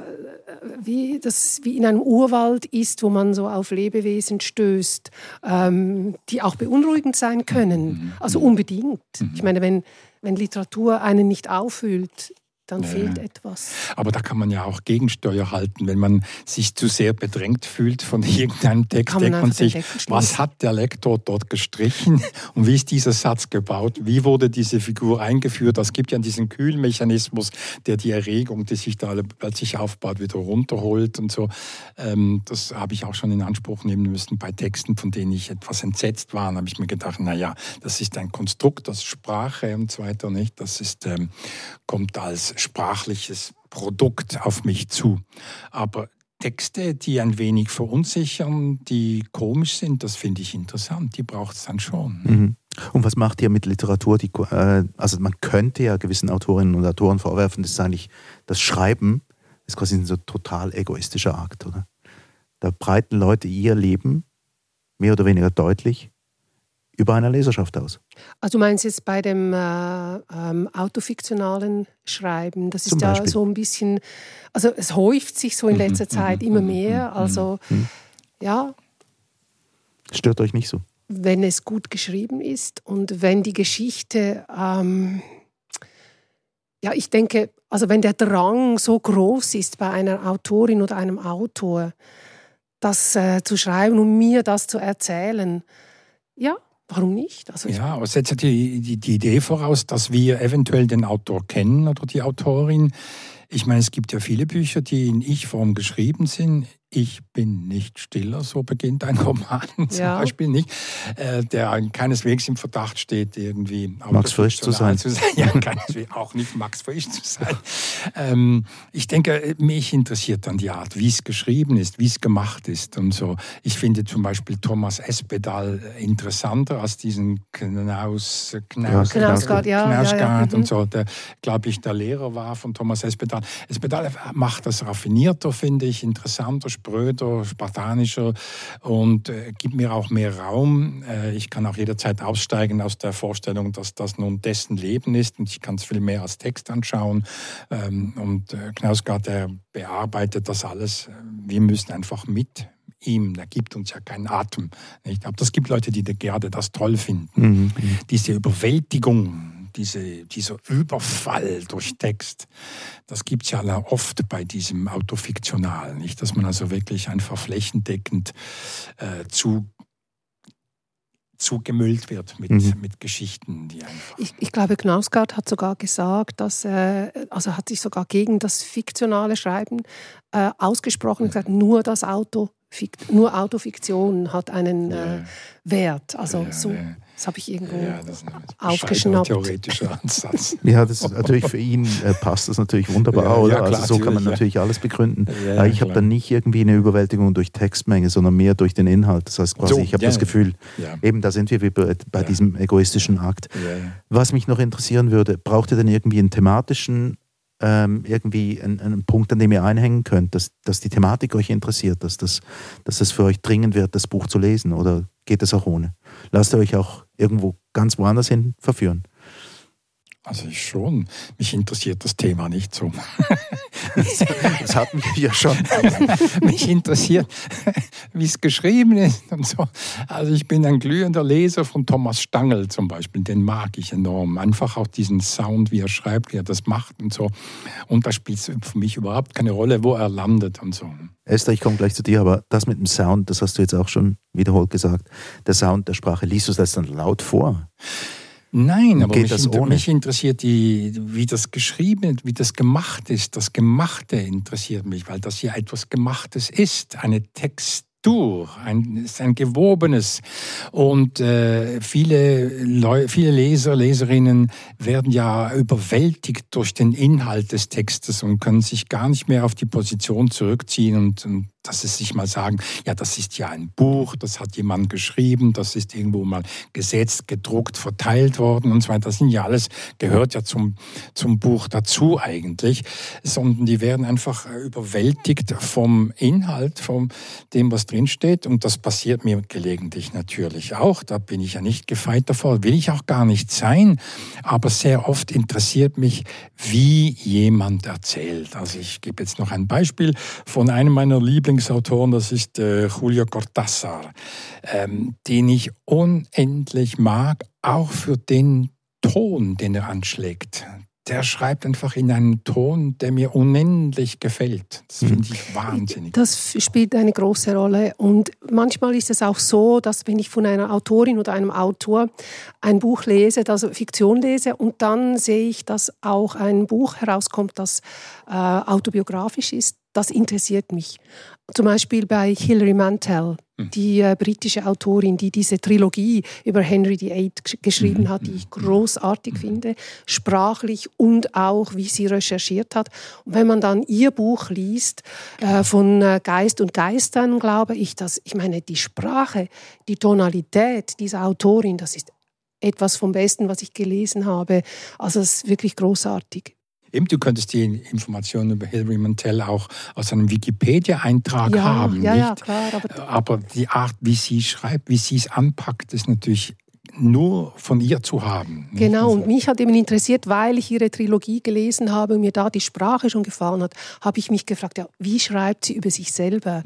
wie, dass wie in einem Urwald ist, wo man so auf Lebewesen stößt, ähm, die auch beunruhigend sein können. Also unbedingt. Ich meine, wenn, wenn Literatur einen nicht auffühlt, dann fehlt etwas. Aber da kann man ja auch Gegensteuer halten, wenn man sich zu sehr bedrängt fühlt von irgendeinem Text, man denkt man sich, was hat der Lektor dort gestrichen und wie ist dieser Satz gebaut? Wie wurde diese Figur eingeführt? Es gibt ja diesen Kühlmechanismus, der die Erregung, die sich da plötzlich aufbaut, wieder runterholt und so. Ähm, das habe ich auch schon in Anspruch nehmen müssen bei Texten, von denen ich etwas entsetzt war. Dann habe ich mir gedacht, na ja, das ist ein Konstrukt, das ist Sprache und so weiter, nicht? Das ist, ähm, kommt als sprachliches Produkt auf mich zu. Aber Texte, die ein wenig verunsichern, die komisch sind, das finde ich interessant. Die braucht es dann schon. Mhm. Und was macht ihr mit Literatur? Die, äh, also man könnte ja gewissen Autorinnen und Autoren vorwerfen, das ist eigentlich das Schreiben, ist quasi ein so total egoistischer Akt, oder? Da breiten Leute ihr Leben mehr oder weniger deutlich über einer Leserschaft aus. Also du meinst jetzt bei dem äh, ähm, autofiktionalen Schreiben, das ist ja so ein bisschen, also es häuft sich so in letzter Zeit immer mehr. Also ja, Stört euch nicht so? wenn es gut geschrieben ist und wenn die Geschichte, ähm, ja, ich denke, also wenn der Drang so groß ist bei einer Autorin oder einem Autor, das äh, zu schreiben und mir das zu erzählen, ja, warum nicht? Also Ja, aber setzt ja die, die, die Idee voraus, dass wir eventuell den Autor kennen oder die Autorin. Ich meine, es gibt ja viele Bücher, die in Ich-Form geschrieben sind. Ich bin nicht stiller, so beginnt ein Roman zum Ja. Beispiel nicht, äh, der keineswegs im Verdacht steht, irgendwie Max Frisch zu sein. autofiktional Ja, keineswegs auch nicht Max Frisch zu sein. Ähm, ich denke, mich interessiert dann die Art, wie es geschrieben ist, wie es gemacht ist und so. Ich finde zum Beispiel Thomas Espedal interessanter als diesen Knaus, Knaus, Knausgard, ja, ja, ja, Knausgard mhm. und so, der, glaube ich, der Lehrer war von Thomas Espedal. Espedal macht das raffinierter, finde ich, interessanter, spröder, spartanischer und äh, gibt mir auch mehr Raum. Äh, ich kann auch jederzeit aussteigen aus der Vorstellung, dass das nun dessen Leben ist und ich kann es viel mehr als Text anschauen. Ähm, und äh, Knausgard, der bearbeitet das alles. Wir müssen einfach mit ihm, der gibt uns ja keinen Atem. Nicht? Aber das gibt Leute, die gerade das toll finden Mhm. diese Überwältigung, diese, dieser Überfall durch Text, das gibt es ja oft bei diesem Autofiktional, nicht? Dass man also wirklich einfach flächendeckend äh, zu zugemüllt wird mit, Mhm. mit Geschichten, die einfach. ich, ich glaube, Knausgard hat sogar gesagt, dass er, also hat sich sogar gegen das fiktionale Schreiben äh, ausgesprochen und gesagt, nur das Auto, nur Autofiktion hat einen äh, Wert. Also Ja, so, ja. Das habe ich irgendwo Ja, das ist ein aufgeschnappt. theoretischer Ansatz. Ja, das ist natürlich für ihn äh, passt das natürlich wunderbar, Ja, oder? ja, klar, also so kann man natürlich, alles begründen. Ja, Aber ich habe dann nicht irgendwie eine Überwältigung durch Textmenge, sondern mehr durch den Inhalt. Das heißt quasi, So, ich habe ja, das. Gefühl, Ja. eben da sind wir wie bei, bei Ja. diesem egoistischen Akt. Ja, ja. Was mich noch interessieren würde, braucht ihr denn irgendwie einen thematischen, ähm, irgendwie einen, einen Punkt, an dem ihr einhängen könnt, dass, dass die Thematik euch interessiert, dass das, dass es für euch dringend wird, das Buch zu lesen? Oder geht es auch ohne? Lasst ihr euch auch irgendwo ganz woanders hin verführen? Also ich schon. Mich interessiert das Thema nicht so. Das hatten wir ja schon. Mich interessiert, wie es geschrieben ist und so. Also ich bin ein glühender Leser von Thomas Stangl zum Beispiel. Den mag ich enorm. Einfach auch diesen Sound, wie er schreibt, wie er das macht und so. Und da spielt es für mich überhaupt keine Rolle, wo er landet und so. Esther, ich komme gleich zu dir, aber das mit dem Sound, das hast du jetzt auch schon wiederholt gesagt. Der Sound der Sprache, liest du das dann laut vor? Nein, aber mich, inter mich interessiert, die, wie das geschrieben, wie das gemacht ist. Das Gemachte interessiert mich, weil das ja etwas Gemachtes ist. Eine Text, durch, ein, ist ein gewobenes. Und äh, viele, Leu viele Leser, Leserinnen werden ja überwältigt durch den Inhalt des Textes und können sich gar nicht mehr auf die Position zurückziehen und, und dass sie sich mal sagen, ja, das ist ja ein Buch, das hat jemand geschrieben, das ist irgendwo mal gesetzt, gedruckt, verteilt worden und so weiter. Das sind ja alles, gehört ja zum, zum Buch dazu eigentlich, sondern die werden einfach überwältigt vom Inhalt, von dem, was drinsteht. Und das passiert mir gelegentlich natürlich auch. Da bin ich ja nicht gefeit davor, will ich auch gar nicht sein. Aber sehr oft interessiert mich, wie jemand erzählt. Also ich gebe jetzt noch ein Beispiel von einem meiner Lieblings Lieblingsautoren, das ist äh, Julio Cortázar, ähm, den ich unendlich mag, auch für den Ton, den er anschlägt der schreibt einfach in einem Ton, der mir unendlich gefällt. Das finde ich wahnsinnig. Das spielt eine große Rolle. Und manchmal ist es auch so, dass wenn ich von einer Autorin oder einem Autor ein Buch lese, also Fiktion lese, und dann sehe ich, dass auch ein Buch herauskommt, das äh, autobiografisch ist, das interessiert mich. Zum Beispiel bei Hilary Mantel, hm. die äh, britische Autorin, die diese Trilogie über Henry VIII geschrieben mhm. hat, die ich mhm. großartig mhm. finde, sprachlich und auch, wie sie recherchiert hat. Und wenn man dann ihr Buch liest, äh, von äh, Geist und Geistern, glaube ich, dass, ich meine, die Sprache, die Tonalität dieser Autorin, das ist etwas vom Besten, was ich gelesen habe. Also es ist wirklich großartig. Eben, du könntest die Informationen über Hilary Mantel auch aus einem Wikipedia-Eintrag ja, haben. Ja, nicht? ja, klar. Aber, aber die Art, wie sie schreibt, wie sie es anpackt, ist natürlich nur von ihr zu haben. Genau, und mich hat eben interessiert, weil ich ihre Trilogie gelesen habe und mir da die Sprache schon gefallen hat, habe ich mich gefragt, ja, wie schreibt sie über sich selber?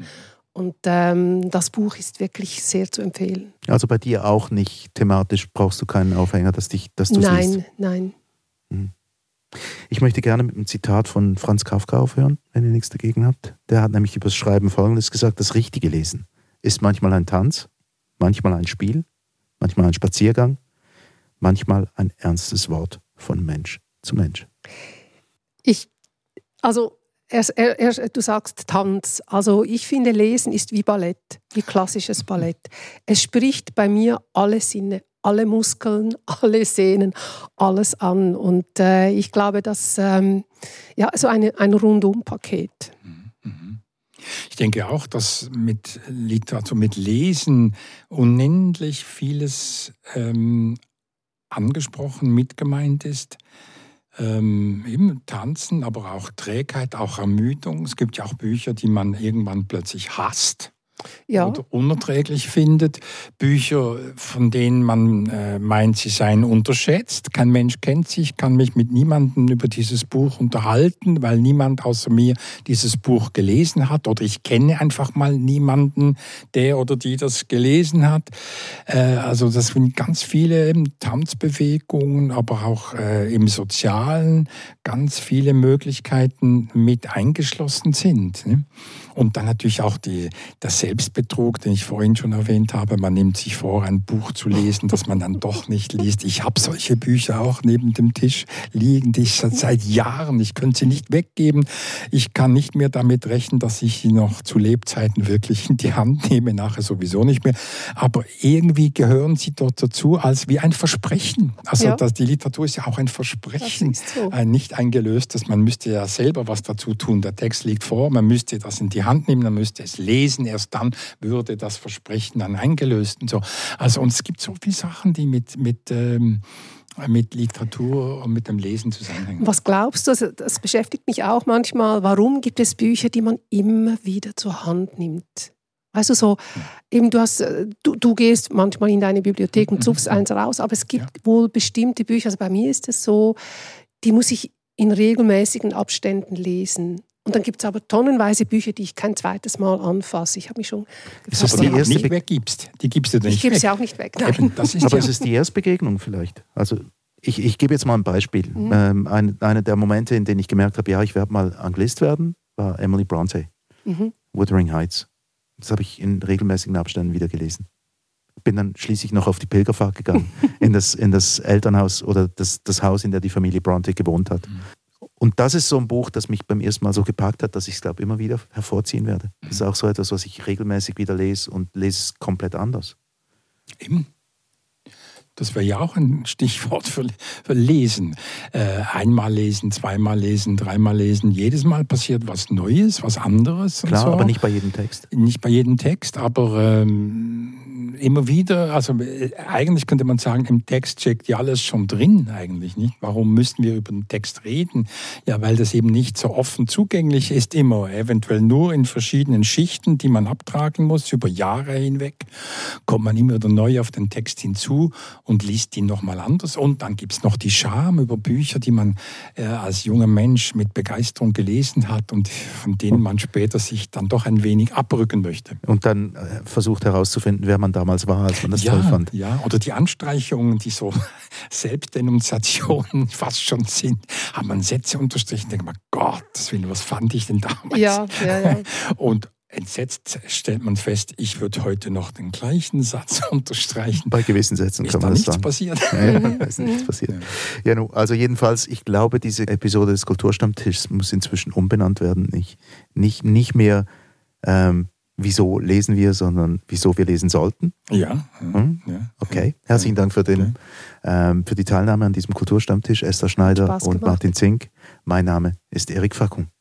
Und ähm, das Buch ist wirklich sehr zu empfehlen. Also bei dir auch nicht thematisch brauchst du keinen Aufhänger, dass, dich, dass du nein, siehst? Nein, nein. Mhm. Ich möchte gerne mit einem Zitat von Franz Kafka aufhören, wenn ihr nichts dagegen habt. Der hat nämlich über das Schreiben Folgendes gesagt: Das richtige Lesen ist manchmal ein Tanz, manchmal ein Spiel, manchmal ein Spaziergang, manchmal ein ernstes Wort von Mensch zu Mensch. Ich, also er, er, er, du sagst Tanz. Also ich finde, Lesen ist wie Ballett, wie klassisches Ballett. Es spricht bei mir alle Sinne alle Muskeln, alle Sehnen, alles an. Und äh, ich glaube, dass ähm, ja, so eine, ein Rundum-Paket. Mhm, mhm. Ich denke auch, dass mit Literatur, mit Lesen unendlich vieles ähm, angesprochen, mitgemeint ist. Ähm, eben Tanzen, aber auch Trägheit, auch Ermüdung. Es gibt ja auch Bücher, die man irgendwann plötzlich hasst ja. oder unerträglich findet. Bücher, von denen man äh, meint, sie seien unterschätzt. Kein Mensch kennt sie. Ich kann mich mit niemandem über dieses Buch unterhalten, weil niemand außer mir dieses Buch gelesen hat. Oder ich kenne einfach mal niemanden, der oder die das gelesen hat. Äh, also das sind ganz viele Tanzbewegungen, aber auch äh, im Sozialen ganz viele Möglichkeiten mit eingeschlossen sind. Ne? Und dann natürlich auch die, das Selbstbetrug, den ich vorhin schon erwähnt habe. Man nimmt sich vor, ein Buch zu lesen, das man dann doch nicht liest. Ich habe solche Bücher auch neben dem Tisch liegen, die ich seit Jahren, ich könnte sie nicht weggeben. Ich kann nicht mehr damit rechnen, dass ich sie noch zu Lebzeiten wirklich in die Hand nehme, nachher sowieso nicht mehr. Aber irgendwie gehören sie dort dazu als wie ein Versprechen. Also ja. das, die Literatur ist ja auch ein Versprechen, so. ein nicht eingelöstes. Man müsste ja selber was dazu tun. Der Text liegt vor, man müsste das in die Hand nehmen, dann müsste es lesen, erst dann würde das Versprechen dann eingelöst und so. Also und es gibt so viele Sachen, die mit, mit ähm, mit Literatur und mit dem Lesen zusammenhängen. Was glaubst du, also das beschäftigt mich auch manchmal, warum gibt es Bücher, die man immer wieder zur Hand nimmt? Weißt du, so, eben du hast, äh, du, du gehst manchmal in deine Bibliothek und suchst eins raus, aber es gibt ja. wohl bestimmte Bücher, also bei mir ist es so, die muss ich in regelmäßigen Abständen lesen. Und dann gibt es aber tonnenweise Bücher, die ich kein zweites Mal anfasse. Ich habe mich schon gefragt, ist die erste nicht weggibst. Die gibst du nicht Ich gebe sie auch nicht weg. Nein. Eben, aber ja. es ist die Erstbegegnung vielleicht. Also ich, ich gebe jetzt mal ein Beispiel. Mhm. Ähm, ein, einer der Momente, in denen ich gemerkt habe, ja, ich werde mal Anglist werden, war Emily Bronte, mhm. Wuthering Heights. Das habe ich in regelmäßigen Abständen wieder gelesen. Bin dann schließlich noch auf die Pilgerfahrt gegangen, in, das, in das Elternhaus oder das, das Haus, in dem die Familie Bronte gewohnt hat. Mhm. Und das ist so ein Buch, das mich beim ersten Mal so gepackt hat, dass ich es, glaube immer wieder hervorziehen werde. Das ist auch so etwas, was ich regelmäßig wieder lese und lese es komplett anders. Eben. Das wäre ja auch ein Stichwort für, für Lesen. Äh, einmal lesen, zweimal lesen, dreimal lesen. Jedes Mal passiert was Neues, was anderes. Klar, so. aber nicht bei jedem Text. Nicht bei jedem Text, aber ähm, immer wieder, also äh, eigentlich könnte man sagen, im Text steckt ja alles schon drin eigentlich, nicht? Warum müssten wir über den Text reden? Ja, weil das eben nicht so offen zugänglich ist immer, eventuell nur in verschiedenen Schichten, die man abtragen muss, über Jahre hinweg kommt man immer wieder neu auf den Text hinzu und liest ihn nochmal anders. Und dann gibt es noch die Scham über Bücher, die man äh, als junger Mensch mit Begeisterung gelesen hat und von denen man später sich dann doch ein wenig abrücken möchte. Und dann äh, versucht herauszufinden, wer man damals war, als man das ja, toll fand. Ja, oder die Anstreichungen, die so Selbstdenunziationen fast schon sind, hat man Sätze unterstrichen, denkt man, Gott, was fand ich denn damals? Ja, ja, ja. Und entsetzt stellt man fest, ich würde heute noch den gleichen Satz unterstreichen. Bei gewissen Sätzen ist kann da man das nichts sagen. passiert. Ja, ja, da ist nichts passiert. Ja, nu, also jedenfalls, ich glaube, diese Episode des Kulturstammtischs muss inzwischen umbenannt werden. Nicht, nicht, nicht mehr, ähm, wieso lesen wir, sondern wieso wir lesen sollten. Ja, Hm? ja. Okay, herzlichen Dank für, den, ähm, für die Teilnahme an diesem Kulturstammtisch. Esther Schneider und. Martin Zink. Mein Name ist Erik Fackung.